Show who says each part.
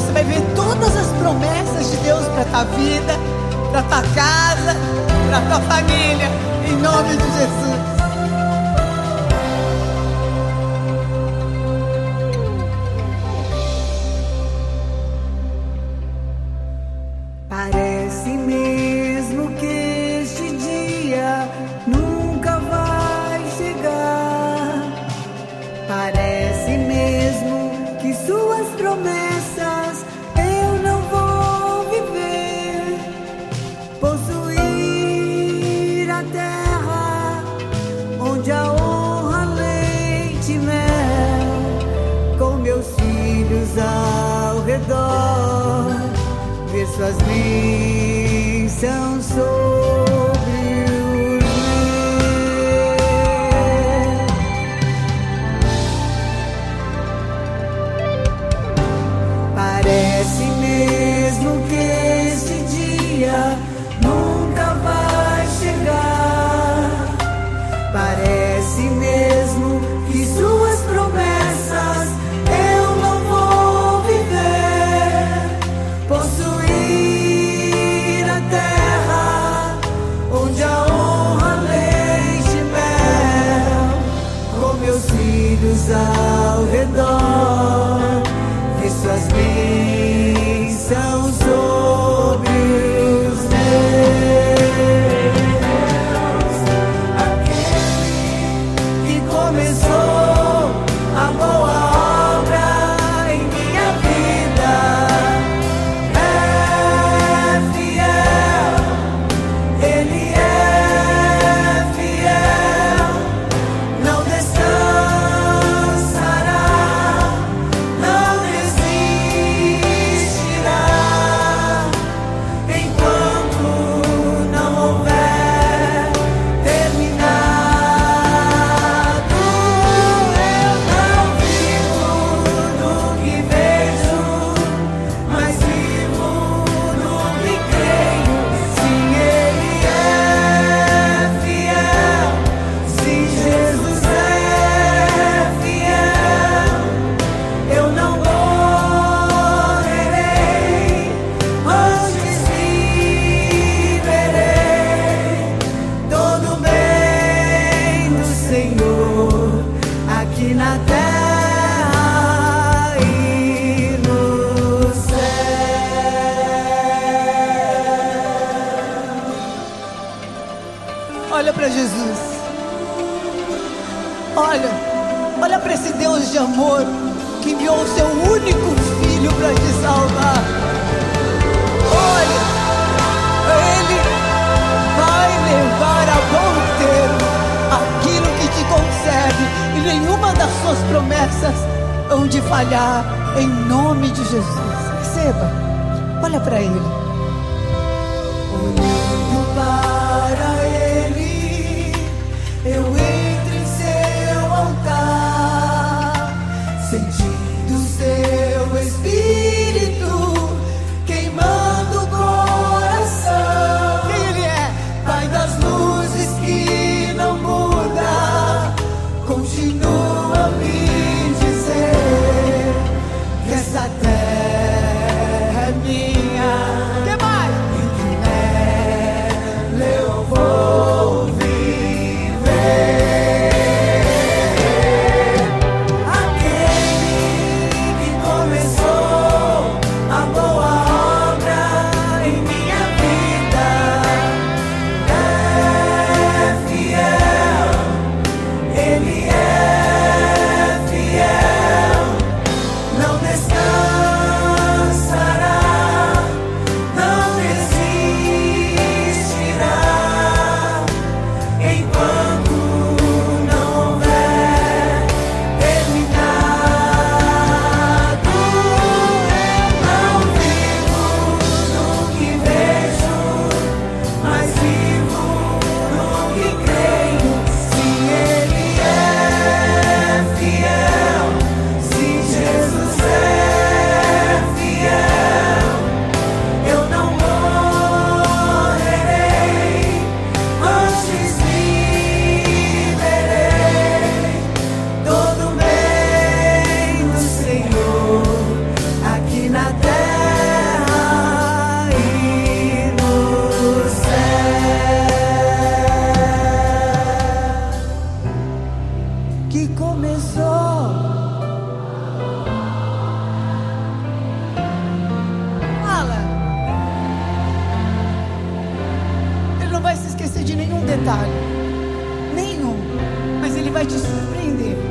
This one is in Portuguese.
Speaker 1: você vai ver todas as promessas de Deus para tua vida, para tua casa, para tua família, em nome de Jesus.
Speaker 2: Parece suas promessas eu não vou viver. Possuir a terra onde a honra, leite e mel, com meus filhos ao redor ver suas bênçãos
Speaker 1: para Jesus. Olha, olha para esse Deus de amor que enviou o seu único filho para te salvar. Olha, Ele vai levar a bom termo aquilo que te concede e nenhuma das suas promessas hão de falhar em nome de Jesus. Receba, olha para Ele. Him.